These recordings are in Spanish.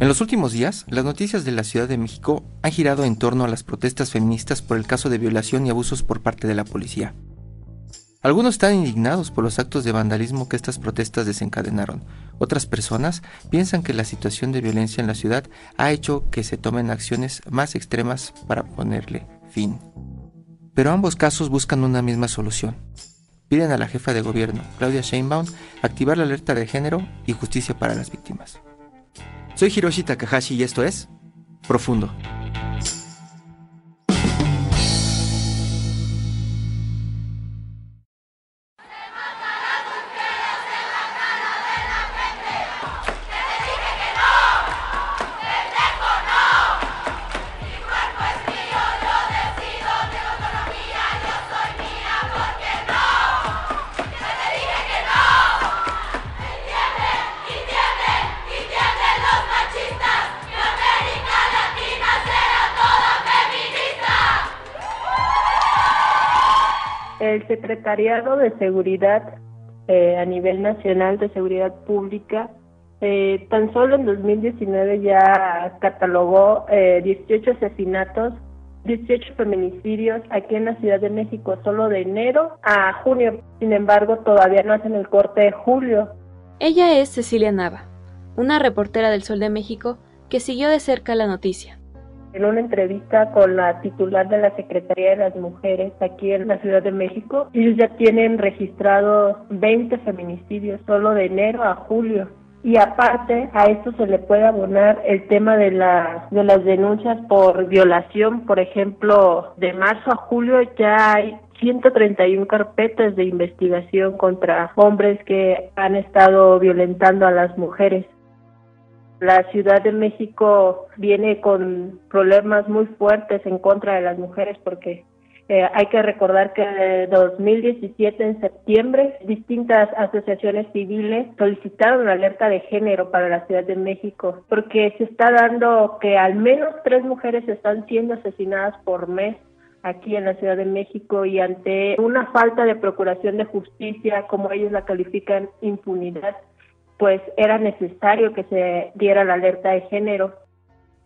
En los últimos días, las noticias de la Ciudad de México han girado en torno a las protestas feministas por el caso de violación y abusos por parte de la policía. Algunos están indignados por los actos de vandalismo que estas protestas desencadenaron. Otras personas piensan que la situación de violencia en la ciudad ha hecho que se tomen acciones más extremas para ponerle fin. Pero ambos casos buscan una misma solución. Piden a la jefa de gobierno, Claudia Sheinbaum, activar la alerta de género y justicia para las víctimas. Soy Hiroshi Takahashi y esto es Profundo. Secretariado de Seguridad eh, a nivel nacional de seguridad pública eh, tan solo en 2019 ya catalogó eh, 18 asesinatos, 18 feminicidios aquí en la Ciudad de México solo de enero a junio. Sin embargo, todavía no hacen el corte de julio. Ella es Cecilia Nava, una reportera del Sol de México que siguió de cerca la noticia en una entrevista con la titular de la Secretaría de las Mujeres aquí en la Ciudad de México. Ellos ya tienen registrados 20 feminicidios solo de enero a julio. Y aparte a esto se le puede abonar el tema de, la, de las denuncias por violación. Por ejemplo, de marzo a julio ya hay 131 carpetas de investigación contra hombres que han estado violentando a las mujeres. La Ciudad de México viene con problemas muy fuertes en contra de las mujeres porque eh, hay que recordar que en 2017, en septiembre, distintas asociaciones civiles solicitaron una alerta de género para la Ciudad de México, porque se está dando que al menos tres mujeres están siendo asesinadas por mes aquí en la Ciudad de México y ante una falta de procuración de justicia, como ellos la califican, impunidad, pues era necesario que se diera la alerta de género.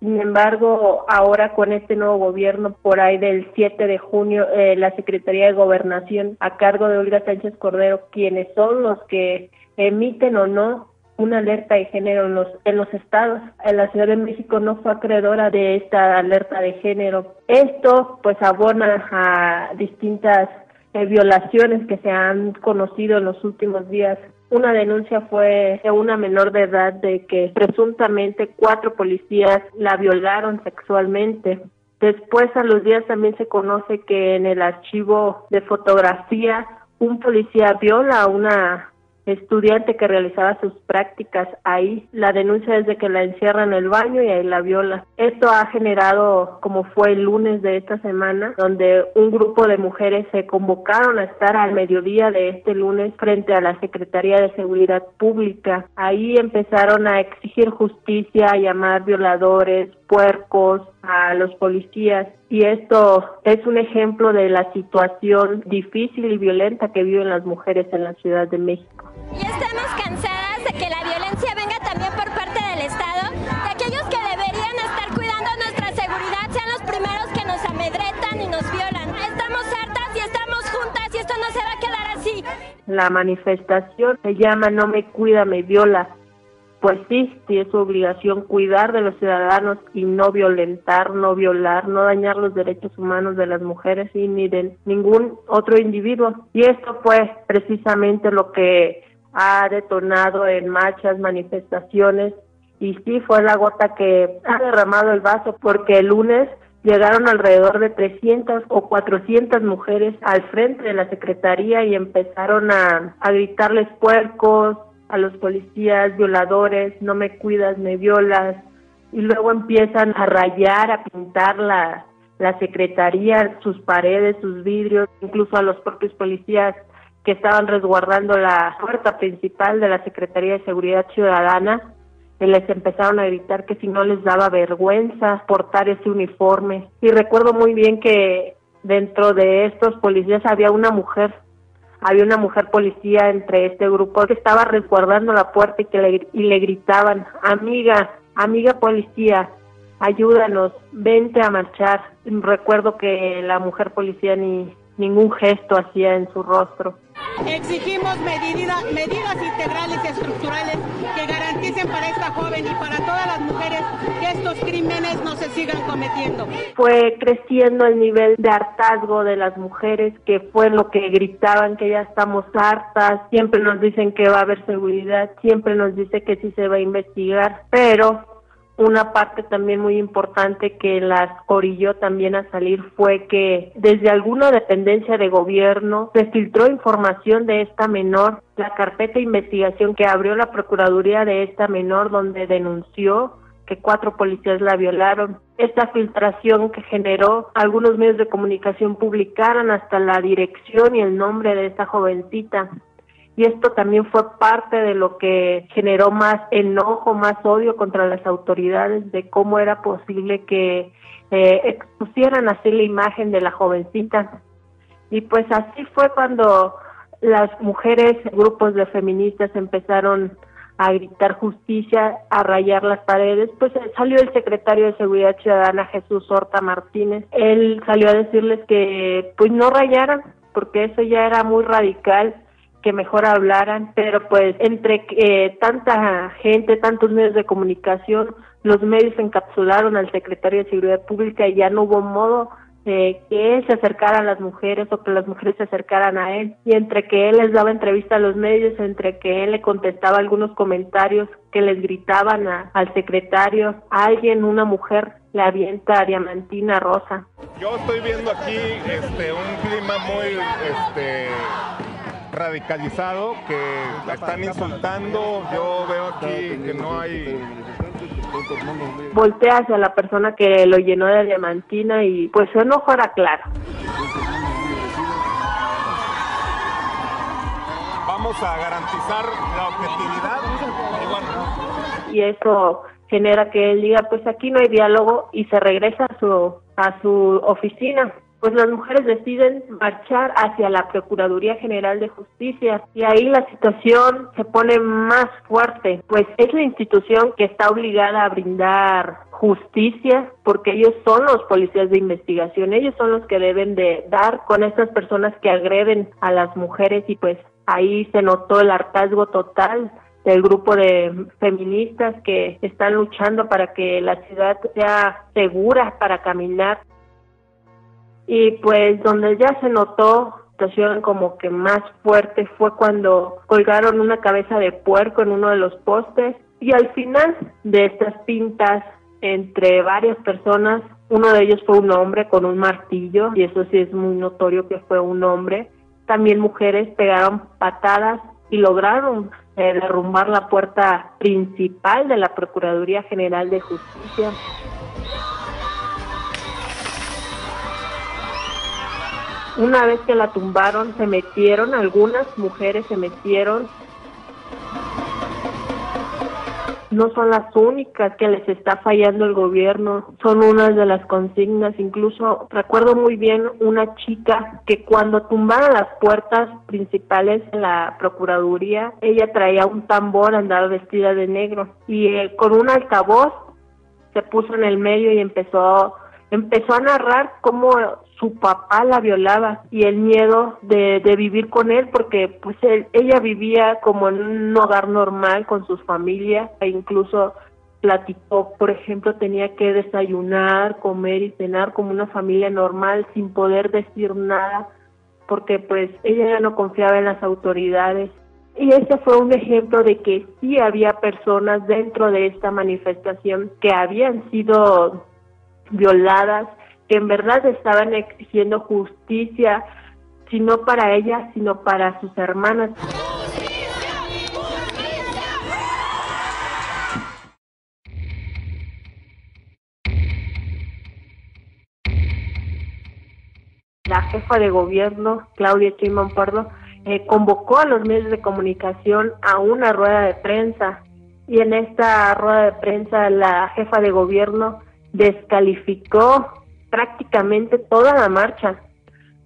Sin embargo, ahora con este nuevo gobierno, por ahí del 7 de junio, eh, la Secretaría de Gobernación, a cargo de Olga Sánchez Cordero, quienes son los que emiten o no una alerta de género en los, en los estados. En la Ciudad de México no fue acreedora de esta alerta de género. Esto pues abona a distintas eh, violaciones que se han conocido en los últimos días una denuncia fue de una menor de edad de que presuntamente cuatro policías la violaron sexualmente. Después a los días también se conoce que en el archivo de fotografía un policía viola a una estudiante que realizaba sus prácticas ahí. La denuncia es de que la encierra en el baño y ahí la viola. Esto ha generado, como fue el lunes de esta semana, donde un grupo de mujeres se convocaron a estar al mediodía de este lunes frente a la Secretaría de Seguridad Pública. Ahí empezaron a exigir justicia, a llamar violadores, puercos, a los policías y esto es un ejemplo de la situación difícil y violenta que viven las mujeres en la Ciudad de México. Y estamos cansadas de que la violencia venga también por parte del Estado, de aquellos que deberían estar cuidando nuestra seguridad sean los primeros que nos amedretan y nos violan. Estamos hartas y estamos juntas y esto no se va a quedar así. La manifestación se llama No me cuida, me viola pues sí, sí es su obligación cuidar de los ciudadanos y no violentar, no violar, no dañar los derechos humanos de las mujeres y ni de ningún otro individuo. Y esto fue precisamente lo que ha detonado en marchas, manifestaciones y sí fue la gota que ha derramado el vaso porque el lunes llegaron alrededor de 300 o 400 mujeres al frente de la Secretaría y empezaron a, a gritarles puercos, a los policías, violadores, no me cuidas, me violas, y luego empiezan a rayar, a pintar la, la secretaría, sus paredes, sus vidrios, incluso a los propios policías que estaban resguardando la puerta principal de la Secretaría de Seguridad Ciudadana, les empezaron a gritar que si no les daba vergüenza portar ese uniforme. Y recuerdo muy bien que dentro de estos policías había una mujer, había una mujer policía entre este grupo que estaba resguardando la puerta y que le, y le gritaban, amiga, amiga policía, ayúdanos, vente a marchar. Recuerdo que la mujer policía ni ningún gesto hacía en su rostro. Exigimos medidas, medidas integrales y estructurales que garanticen para esta joven y para todas las mujeres que estos crímenes no se sigan cometiendo. Fue creciendo el nivel de hartazgo de las mujeres, que fue lo que gritaban que ya estamos hartas, siempre nos dicen que va a haber seguridad, siempre nos dice que sí se va a investigar, pero una parte también muy importante que las orilló también a salir fue que desde alguna dependencia de gobierno se filtró información de esta menor, la carpeta de investigación que abrió la Procuraduría de esta menor donde denunció que cuatro policías la violaron. Esta filtración que generó algunos medios de comunicación publicaron hasta la dirección y el nombre de esta jovencita y esto también fue parte de lo que generó más enojo, más odio contra las autoridades de cómo era posible que eh, expusieran así la imagen de la jovencita. Y pues así fue cuando las mujeres, grupos de feministas empezaron a gritar justicia, a rayar las paredes, pues salió el secretario de Seguridad Ciudadana Jesús Horta Martínez. Él salió a decirles que pues no rayaran, porque eso ya era muy radical que mejor hablaran, pero pues entre eh, tanta gente, tantos medios de comunicación, los medios encapsularon al secretario de Seguridad Pública y ya no hubo modo eh, que él se acercara a las mujeres o que las mujeres se acercaran a él. Y entre que él les daba entrevista a los medios, entre que él le contestaba algunos comentarios que les gritaban al secretario, alguien, una mujer, le avienta a Diamantina Rosa. Yo estoy viendo aquí este, un clima muy este, radicalizado que la están insultando. Yo veo aquí que no hay voltea hacia la persona que lo llenó de diamantina y pues su enojo era claro. Vamos a garantizar la objetividad y Y eso genera que él diga pues aquí no hay diálogo y se regresa a su a su oficina pues las mujeres deciden marchar hacia la Procuraduría General de Justicia. Y ahí la situación se pone más fuerte, pues es la institución que está obligada a brindar justicia porque ellos son los policías de investigación, ellos son los que deben de dar con estas personas que agreden a las mujeres. Y pues ahí se notó el hartazgo total del grupo de feministas que están luchando para que la ciudad sea segura para caminar y pues donde ya se notó situación como que más fuerte fue cuando colgaron una cabeza de puerco en uno de los postes y al final de estas pintas entre varias personas, uno de ellos fue un hombre con un martillo y eso sí es muy notorio que fue un hombre. También mujeres pegaron patadas y lograron eh, derrumbar la puerta principal de la Procuraduría General de Justicia. Una vez que la tumbaron, se metieron, algunas mujeres se metieron. No son las únicas que les está fallando el gobierno, son unas de las consignas. Incluso recuerdo muy bien una chica que cuando tumbaron las puertas principales en la Procuraduría, ella traía un tambor, andaba vestida de negro y eh, con un altavoz se puso en el medio y empezó empezó a narrar cómo su papá la violaba y el miedo de, vivir con él porque pues ella vivía como en un hogar normal con sus familias e incluso platicó, por ejemplo, tenía que desayunar, comer y cenar como una familia normal sin poder decir nada porque pues ella ya no confiaba en las autoridades. Y ese fue un ejemplo de que sí había personas dentro de esta manifestación que habían sido violadas, que en verdad estaban exigiendo justicia, si no para ella, sino para sus hermanas. La jefa de gobierno, Claudia Sheinbaum Pardo, eh, convocó a los medios de comunicación a una rueda de prensa y en esta rueda de prensa la jefa de gobierno descalificó prácticamente toda la marcha,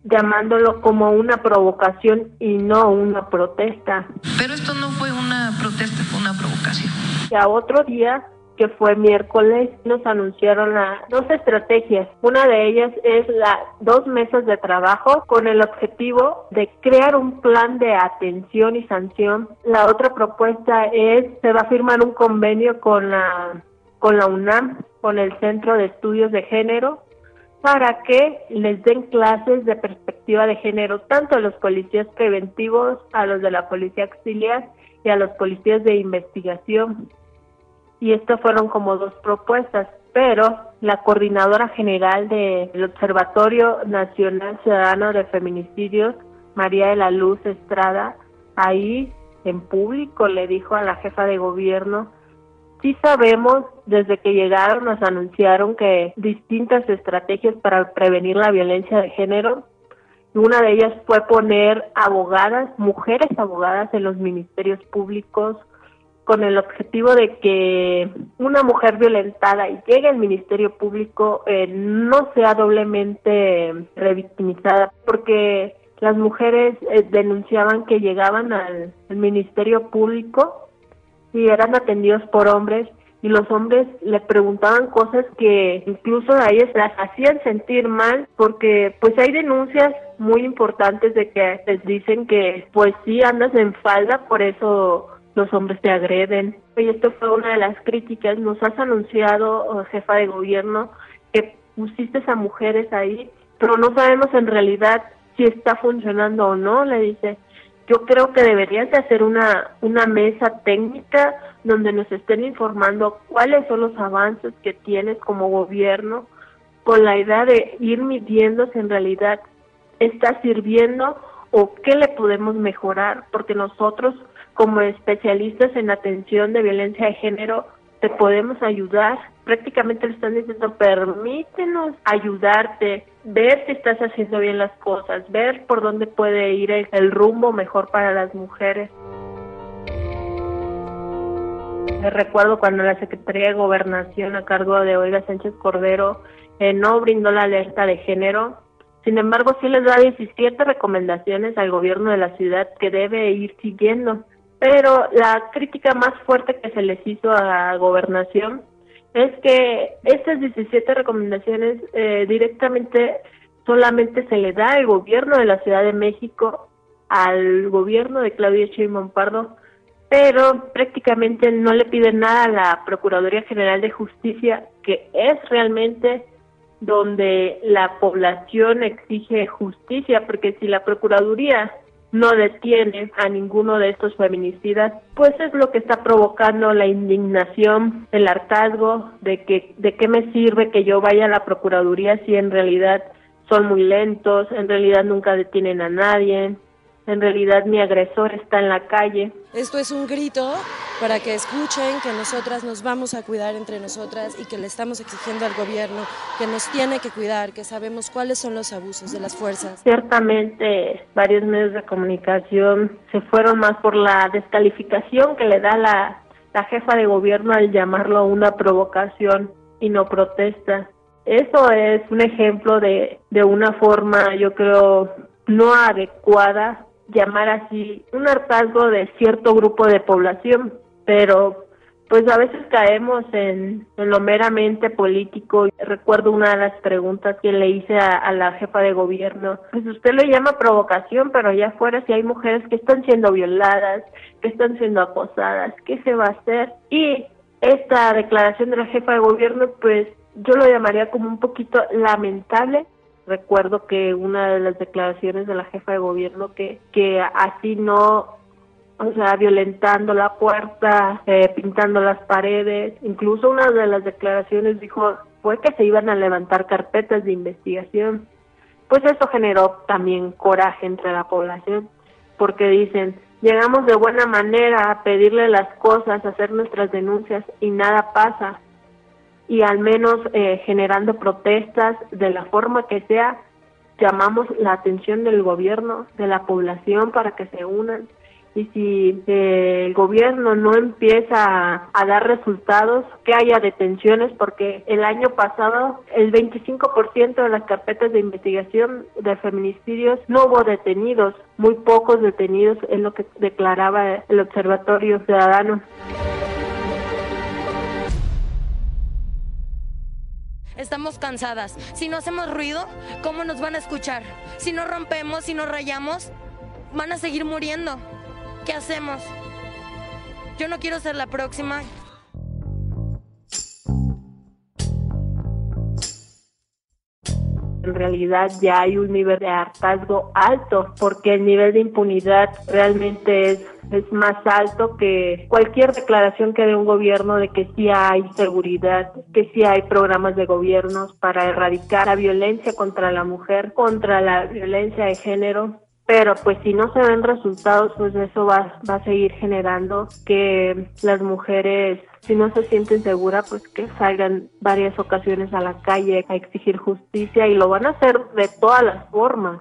llamándolo como una provocación y no una protesta. Pero esto no fue una protesta, fue una provocación. Y a otro día que fue miércoles, nos anunciaron dos estrategias. Una de ellas es la dos mesas de trabajo con el objetivo de crear un plan de atención y sanción. La otra propuesta es se va a firmar un convenio con la con la UNAM, con el Centro de Estudios de Género, para que les den clases de perspectiva de género tanto a los policías preventivos, a los de la policía auxiliar y a los policías de investigación. Y estas fueron como dos propuestas, pero la coordinadora general del Observatorio Nacional Ciudadano de Feminicidios, María de la Luz Estrada, ahí en público le dijo a la jefa de gobierno, sí sabemos, desde que llegaron nos anunciaron que distintas estrategias para prevenir la violencia de género, una de ellas fue poner abogadas, mujeres abogadas en los ministerios públicos, con el objetivo de que una mujer violentada y llegue al Ministerio Público eh, no sea doblemente revictimizada, porque las mujeres eh, denunciaban que llegaban al, Ministerio Público y eran atendidos por hombres y los hombres le preguntaban cosas que incluso a ellas las hacían sentir mal porque pues hay denuncias muy importantes de que les dicen que pues sí andas en falda por eso los hombres te agreden. Y esto fue una de las críticas. Nos has anunciado, oh, jefa de gobierno, que pusiste a mujeres ahí, pero no sabemos en realidad si está funcionando o no, le dice. Yo creo que deberías de hacer una, una mesa técnica donde nos estén informando cuáles son los avances que tienes como gobierno con la idea de ir midiendo si en realidad está sirviendo o qué le podemos mejorar, porque nosotros como especialistas en atención de violencia de género te podemos ayudar. Prácticamente le están diciendo, permítenos ayudarte, ver si estás haciendo bien las cosas, ver por dónde puede ir el, rumbo mejor para las mujeres. Recuerdo cuando la Secretaría de Gobernación a cargo de Olga Sánchez Cordero eh, no brindó la alerta de género, sin embargo sí les da 17 recomendaciones al gobierno de la ciudad que debe ir siguiendo. Pero la crítica más fuerte que se les hizo a gobernación es que estas 17 recomendaciones eh, directamente solamente se le da al gobierno de la Ciudad de México, al gobierno de Claudia Sheinbaum Pardo, pero prácticamente no le piden nada a la Procuraduría General de Justicia, que es realmente donde la población exige justicia, porque si la Procuraduría no detiene a ninguno de estos feminicidas, pues es lo que está provocando la indignación, el hartazgo de que de qué me sirve que yo vaya a la procuraduría si en realidad son muy lentos, en realidad nunca detienen a nadie, en realidad mi agresor está en la calle. Esto es un grito para que escuchen que nosotras nos vamos a cuidar entre nosotras y que le estamos exigiendo al gobierno que nos tiene que cuidar, que sabemos cuáles son los abusos de las fuerzas. Ciertamente varios medios de comunicación se fueron más por la descalificación que le da la, la jefa de gobierno al llamarlo una provocación y no protesta. Eso es un ejemplo de, de una forma, yo creo, no adecuada llamar así un hartazgo de cierto grupo de población, pero pues a veces caemos en, lo meramente político. Recuerdo una de las preguntas que le hice a, la jefa de gobierno, pues usted lo llama provocación, pero allá afuera si hay mujeres que están siendo violadas, que están siendo acosadas, ¿qué se va a hacer? Y esta declaración de la jefa de gobierno, pues yo lo llamaría como un poquito lamentable recuerdo que una de las declaraciones de la jefa de gobierno que, que así no, o sea, violentando la puerta, eh, pintando las paredes, incluso una de las declaraciones dijo fue que se iban a levantar carpetas de investigación. Pues eso generó también coraje entre la población, porque dicen, llegamos de buena manera a pedirle las cosas, a hacer nuestras denuncias y nada pasa y al menos eh, generando protestas de la forma que sea, llamamos la atención del gobierno, de la población para que se unan y si eh, el gobierno no empieza a, dar resultados, que haya detenciones, porque el año pasado el 25% de las carpetas de investigación de feminicidios no hubo detenidos, muy pocos detenidos es lo que declaraba el Observatorio Ciudadano. Estamos cansadas. Si no hacemos ruido, ¿cómo nos van a escuchar? Si no rompemos, si no rayamos, van a seguir muriendo. ¿Qué hacemos? Yo no quiero ser la próxima. En realidad ya hay un nivel de hartazgo alto porque el nivel de impunidad realmente es, es más alto que cualquier declaración que dé un gobierno de que sí hay seguridad, que sí hay programas de gobiernos para erradicar la violencia contra la mujer, contra la violencia de género pero pues si no se ven resultados, pues eso va, va a seguir generando que las mujeres, si no se sienten seguras, pues que salgan varias ocasiones a la calle a exigir justicia y lo van a hacer de todas las formas.